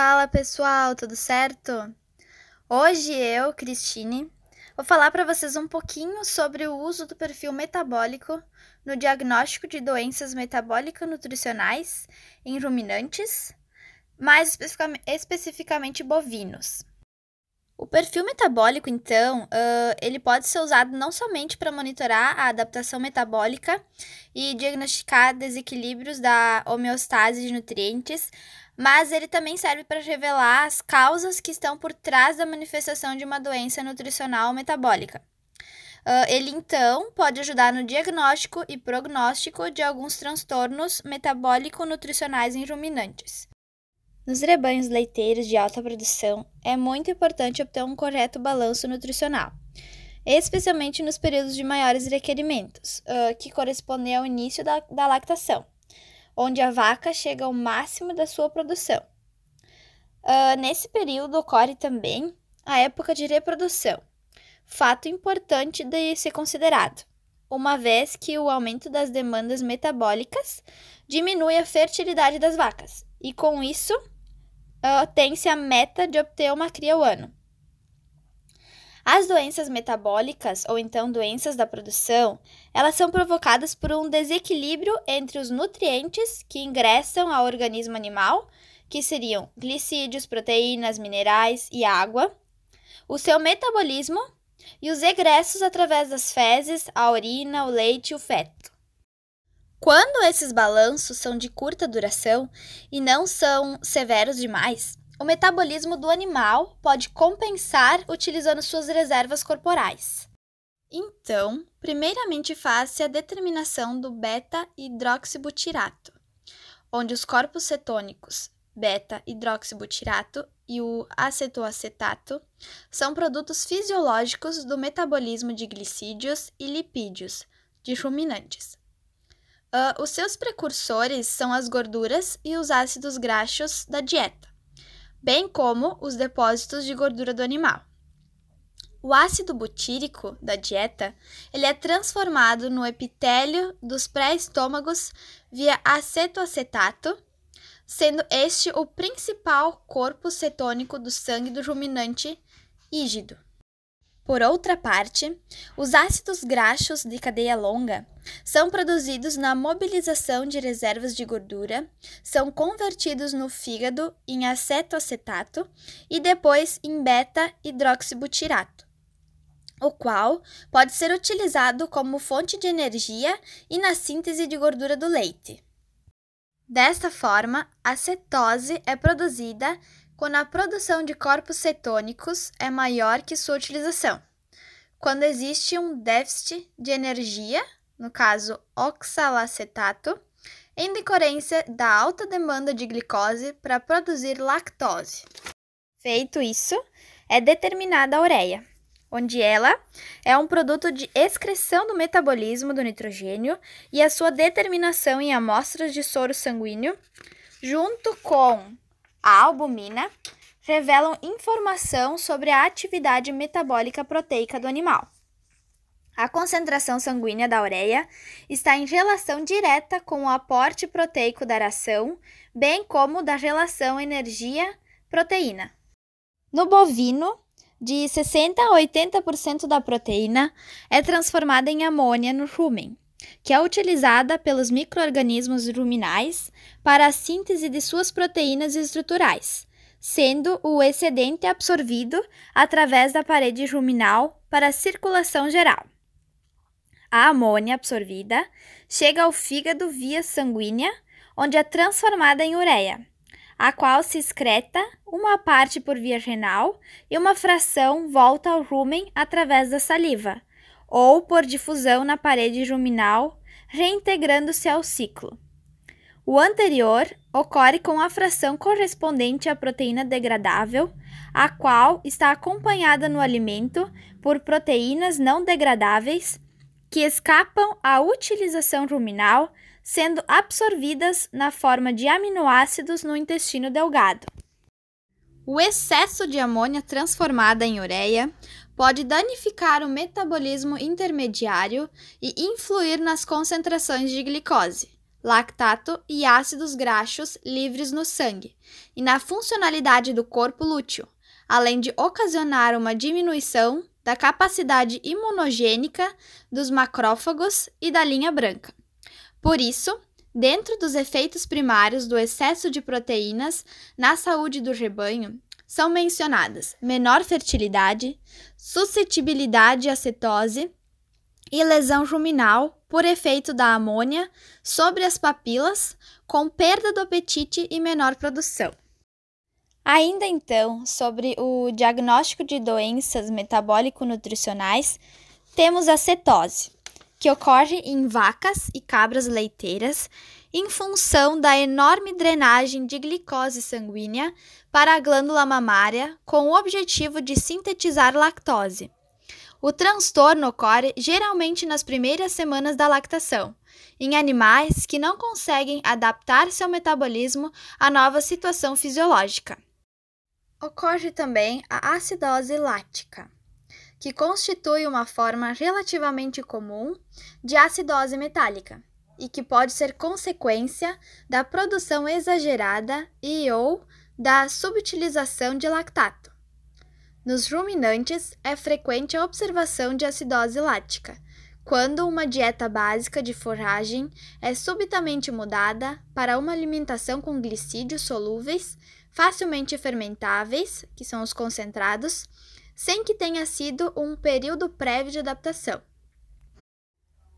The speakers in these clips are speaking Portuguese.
Fala pessoal, tudo certo? Hoje eu, Cristine, vou falar para vocês um pouquinho sobre o uso do perfil metabólico no diagnóstico de doenças metabólico-nutricionais em ruminantes, mais especificamente bovinos. O perfil metabólico, então, uh, ele pode ser usado não somente para monitorar a adaptação metabólica e diagnosticar desequilíbrios da homeostase de nutrientes, mas ele também serve para revelar as causas que estão por trás da manifestação de uma doença nutricional metabólica. Uh, ele, então, pode ajudar no diagnóstico e prognóstico de alguns transtornos metabólico-nutricionais em ruminantes. Nos rebanhos leiteiros de alta produção, é muito importante obter um correto balanço nutricional, especialmente nos períodos de maiores requerimentos, uh, que correspondem ao início da, da lactação, onde a vaca chega ao máximo da sua produção. Uh, nesse período ocorre também a época de reprodução, fato importante de ser considerado, uma vez que o aumento das demandas metabólicas diminui a fertilidade das vacas, e com isso uh, tem-se a meta de obter uma cria ao ano. As doenças metabólicas, ou então doenças da produção, elas são provocadas por um desequilíbrio entre os nutrientes que ingressam ao organismo animal, que seriam glicídios, proteínas, minerais e água, o seu metabolismo e os egressos através das fezes, a urina, o leite e o feto. Quando esses balanços são de curta duração e não são severos demais, o metabolismo do animal pode compensar utilizando suas reservas corporais. Então, primeiramente faz-se a determinação do beta-hidroxibutirato, onde os corpos cetônicos beta-hidroxibutirato e o acetoacetato são produtos fisiológicos do metabolismo de glicídios e lipídios de ruminantes. Uh, os seus precursores são as gorduras e os ácidos graxos da dieta, bem como os depósitos de gordura do animal. O ácido butírico da dieta ele é transformado no epitélio dos pré-estômagos via acetoacetato, sendo este o principal corpo cetônico do sangue do ruminante ígido. Por outra parte, os ácidos graxos de cadeia longa são produzidos na mobilização de reservas de gordura, são convertidos no fígado em acetoacetato e depois em beta-hidroxibutirato, o qual pode ser utilizado como fonte de energia e na síntese de gordura do leite. Desta forma, a cetose é produzida quando a produção de corpos cetônicos é maior que sua utilização. Quando existe um déficit de energia, no caso oxalacetato, em decorrência da alta demanda de glicose para produzir lactose. Feito isso, é determinada a ureia, onde ela é um produto de excreção do metabolismo do nitrogênio e a sua determinação em amostras de soro sanguíneo, junto com a albumina, revelam informação sobre a atividade metabólica proteica do animal. A concentração sanguínea da ureia está em relação direta com o aporte proteico da ração, bem como da relação energia-proteína. No bovino, de 60 a 80% da proteína é transformada em amônia no rumen, que é utilizada pelos microorganismos ruminais para a síntese de suas proteínas estruturais, sendo o excedente absorvido através da parede ruminal para a circulação geral. A amônia absorvida chega ao fígado via sanguínea, onde é transformada em ureia, a qual se excreta uma parte por via renal e uma fração volta ao rumen através da saliva, ou por difusão na parede ruminal, reintegrando-se ao ciclo. O anterior ocorre com a fração correspondente à proteína degradável, a qual está acompanhada no alimento por proteínas não degradáveis que escapam à utilização ruminal, sendo absorvidas na forma de aminoácidos no intestino delgado. O excesso de amônia transformada em ureia pode danificar o metabolismo intermediário e influir nas concentrações de glicose, lactato e ácidos graxos livres no sangue e na funcionalidade do corpo lúteo, além de ocasionar uma diminuição da capacidade imunogênica dos macrófagos e da linha branca. Por isso, dentro dos efeitos primários do excesso de proteínas na saúde do rebanho, são mencionadas menor fertilidade, suscetibilidade à cetose e lesão ruminal por efeito da amônia sobre as papilas, com perda do apetite e menor produção. Ainda então, sobre o diagnóstico de doenças metabólico-nutricionais, temos a cetose, que ocorre em vacas e cabras leiteiras em função da enorme drenagem de glicose sanguínea para a glândula mamária com o objetivo de sintetizar lactose. O transtorno ocorre geralmente nas primeiras semanas da lactação, em animais que não conseguem adaptar seu metabolismo à nova situação fisiológica. Ocorre também a acidose láctica, que constitui uma forma relativamente comum de acidose metálica e que pode ser consequência da produção exagerada e ou da subutilização de lactato. Nos ruminantes, é frequente a observação de acidose lática, quando uma dieta básica de forragem é subitamente mudada para uma alimentação com glicídios solúveis, facilmente fermentáveis, que são os concentrados, sem que tenha sido um período prévio de adaptação.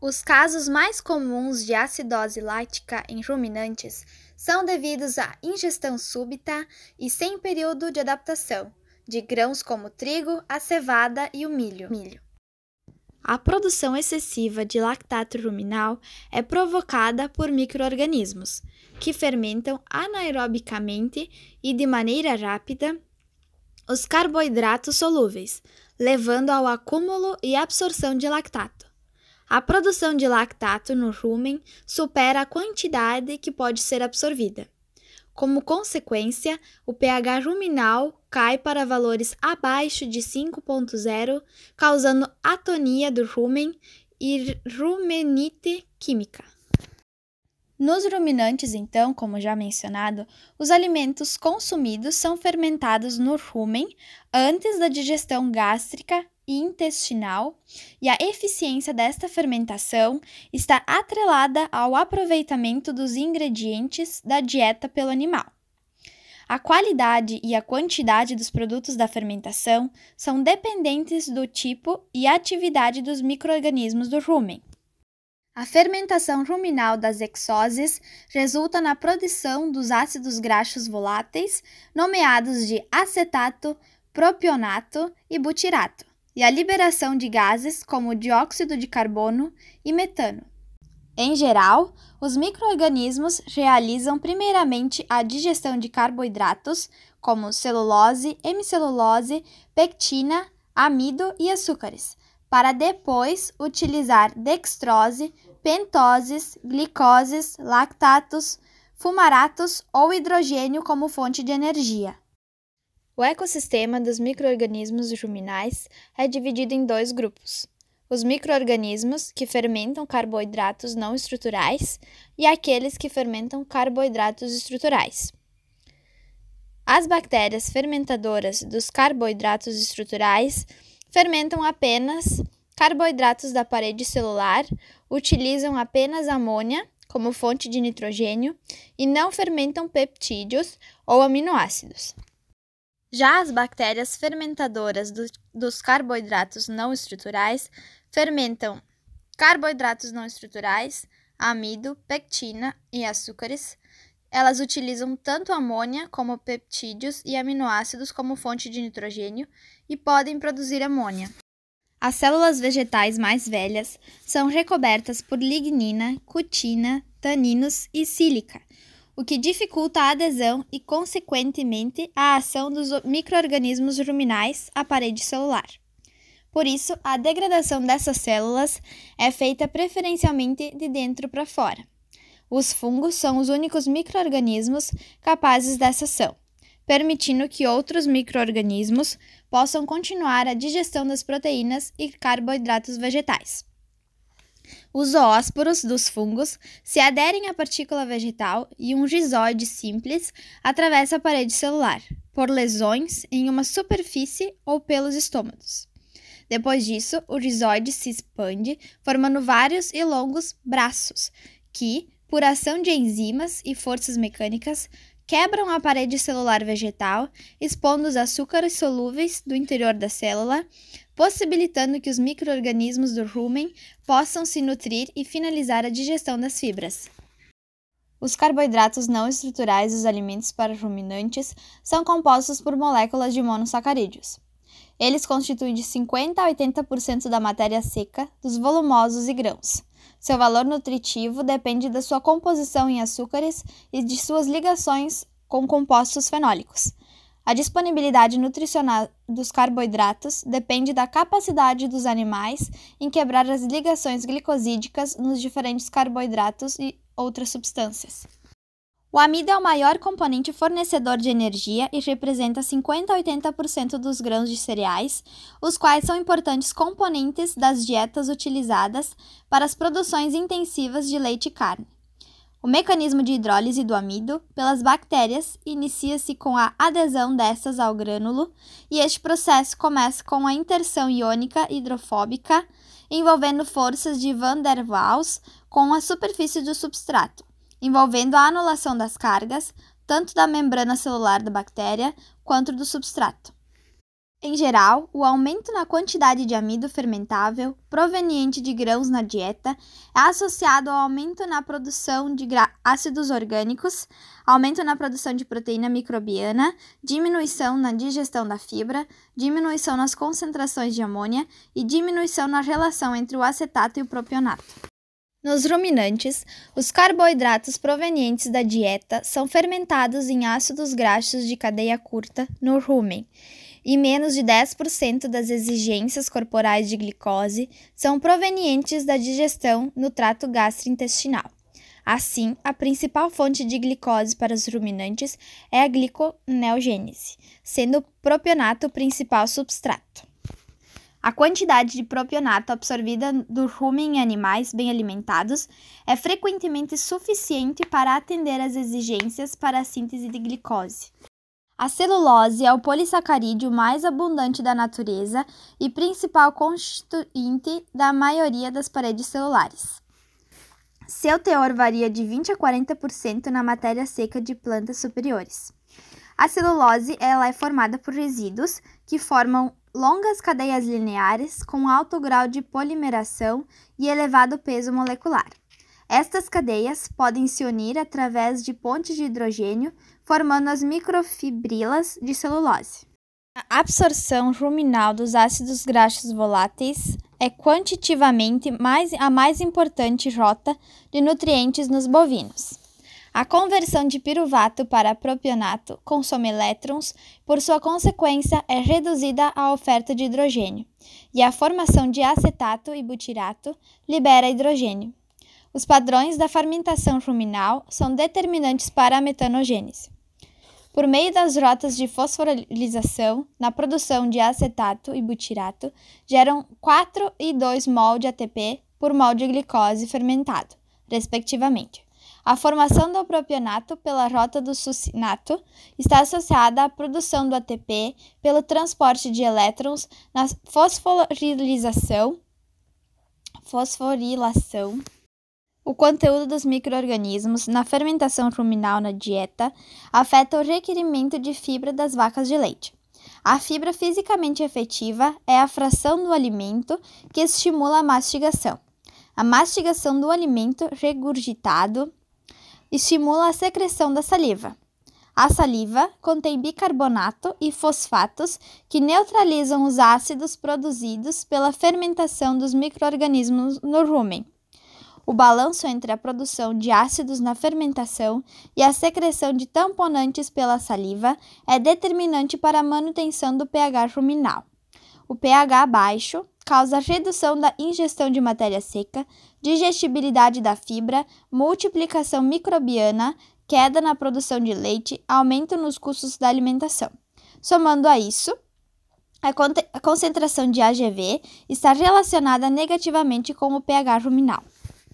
Os casos mais comuns de acidose lática em ruminantes são devidos à ingestão súbita e sem período de adaptação, de grãos como o trigo, a cevada e o milho. milho. A produção excessiva de lactato ruminal é provocada por microorganismos, que fermentam anaerobicamente e de maneira rápida os carboidratos solúveis, levando ao acúmulo e absorção de lactato. A produção de lactato no rumen supera a quantidade que pode ser absorvida. Como consequência, o pH ruminal cai para valores abaixo de 5.0, causando atonia do rumen e rumenite química. Nos ruminantes, então, como já mencionado, os alimentos consumidos são fermentados no rumen antes da digestão gástrica intestinal, e a eficiência desta fermentação está atrelada ao aproveitamento dos ingredientes da dieta pelo animal. A qualidade e a quantidade dos produtos da fermentação são dependentes do tipo e atividade dos microorganismos do rumen. A fermentação ruminal das exoses resulta na produção dos ácidos graxos voláteis, nomeados de acetato, propionato e butirato e a liberação de gases como dióxido de carbono e metano. Em geral, os microorganismos realizam primeiramente a digestão de carboidratos, como celulose, hemicelulose, pectina, amido e açúcares, para depois utilizar dextrose, pentoses, glicoses, lactatos, fumaratos ou hidrogênio como fonte de energia. O ecossistema dos microorganismos ruminais é dividido em dois grupos: os microorganismos que fermentam carboidratos não estruturais e aqueles que fermentam carboidratos estruturais. As bactérias fermentadoras dos carboidratos estruturais fermentam apenas carboidratos da parede celular, utilizam apenas amônia como fonte de nitrogênio e não fermentam peptídeos ou aminoácidos. Já as bactérias fermentadoras do, dos carboidratos não estruturais fermentam carboidratos não estruturais, amido, pectina e açúcares. Elas utilizam tanto amônia como peptídeos e aminoácidos como fonte de nitrogênio e podem produzir amônia. As células vegetais mais velhas são recobertas por lignina, cutina, taninos e sílica, o que dificulta a adesão e, consequentemente, a ação dos microorganismos ruminais à parede celular. Por isso, a degradação dessas células é feita preferencialmente de dentro para fora. Os fungos são os únicos microorganismos capazes dessa ação, permitindo que outros microorganismos possam continuar a digestão das proteínas e carboidratos vegetais. Os zoósporos dos fungos se aderem à partícula vegetal e um gizoide simples atravessa a parede celular, por lesões em uma superfície ou pelos estômatos. Depois disso, o rizoide se expande, formando vários e longos braços, que, por ação de enzimas e forças mecânicas, quebram a parede celular vegetal, expondo os açúcares solúveis do interior da célula, possibilitando que os microorganismos do rumen possam se nutrir e finalizar a digestão das fibras. Os carboidratos não estruturais dos alimentos para ruminantes são compostos por moléculas de monossacarídeos. Eles constituem de 50 a 80% da matéria seca, dos volumosos e grãos. Seu valor nutritivo depende da sua composição em açúcares e de suas ligações com compostos fenólicos. A disponibilidade nutricional dos carboidratos depende da capacidade dos animais em quebrar as ligações glicosídicas nos diferentes carboidratos e outras substâncias. O amido é o maior componente fornecedor de energia e representa 50 a 80% dos grãos de cereais, os quais são importantes componentes das dietas utilizadas para as produções intensivas de leite e carne. O mecanismo de hidrólise do amido pelas bactérias inicia-se com a adesão dessas ao grânulo, e este processo começa com a interção iônica hidrofóbica, envolvendo forças de Van der Waals com a superfície do substrato envolvendo a anulação das cargas, tanto da membrana celular da bactéria quanto do substrato. Em geral, o aumento na quantidade de amido fermentável proveniente de grãos na dieta é associado ao aumento na produção de ácidos orgânicos, aumento na produção de proteína microbiana, diminuição na digestão da fibra, diminuição nas concentrações de amônia e diminuição na relação entre o acetato e o propionato. Nos ruminantes, os carboidratos provenientes da dieta são fermentados em ácidos graxos de cadeia curta no rumen, e menos de 10% das exigências corporais de glicose são provenientes da digestão no trato gastrointestinal. Assim, a principal fonte de glicose para os ruminantes é a gliconeogênese, sendo o propionato o principal substrato. A quantidade de propionato absorvida do rumen em animais bem alimentados é frequentemente suficiente para atender às exigências para a síntese de glicose. A celulose é o polissacarídeo mais abundante da natureza e principal constituinte da maioria das paredes celulares. Seu teor varia de 20 a 40% na matéria seca de plantas superiores. A celulose ela é formada por resíduos que formam longas cadeias lineares com alto grau de polimeração e elevado peso molecular. Estas cadeias podem se unir através de pontes de hidrogênio, formando as microfibrilas de celulose. A absorção ruminal dos ácidos graxos voláteis é quantitativamente mais, a mais importante rota de nutrientes nos bovinos. A conversão de piruvato para propionato consome elétrons, por sua consequência, é reduzida a oferta de hidrogênio, e a formação de acetato e butirato libera hidrogênio. Os padrões da fermentação ruminal são determinantes para a metanogênese. Por meio das rotas de fosforilização, na produção de acetato e butirato, geram 4 e 2 mol de ATP por mol de glicose fermentado, respectivamente. A formação do propionato pela rota do succinato está associada à produção do ATP pelo transporte de elétrons na fosforilação. fosforilação. O conteúdo dos microorganismos na fermentação ruminal na dieta afeta o requerimento de fibra das vacas de leite. A fibra fisicamente efetiva é a fração do alimento que estimula a mastigação. A mastigação do alimento regurgitado estimula a secreção da saliva. A saliva contém bicarbonato e fosfatos que neutralizam os ácidos produzidos pela fermentação dos microorganismos no rumen. O balanço entre a produção de ácidos na fermentação e a secreção de tamponantes pela saliva é determinante para a manutenção do pH ruminal. O pH baixo causa redução da ingestão de matéria seca, digestibilidade da fibra, multiplicação microbiana, queda na produção de leite, aumento nos custos da alimentação. Somando a isso, a concentração de AGV está relacionada negativamente com o pH ruminal.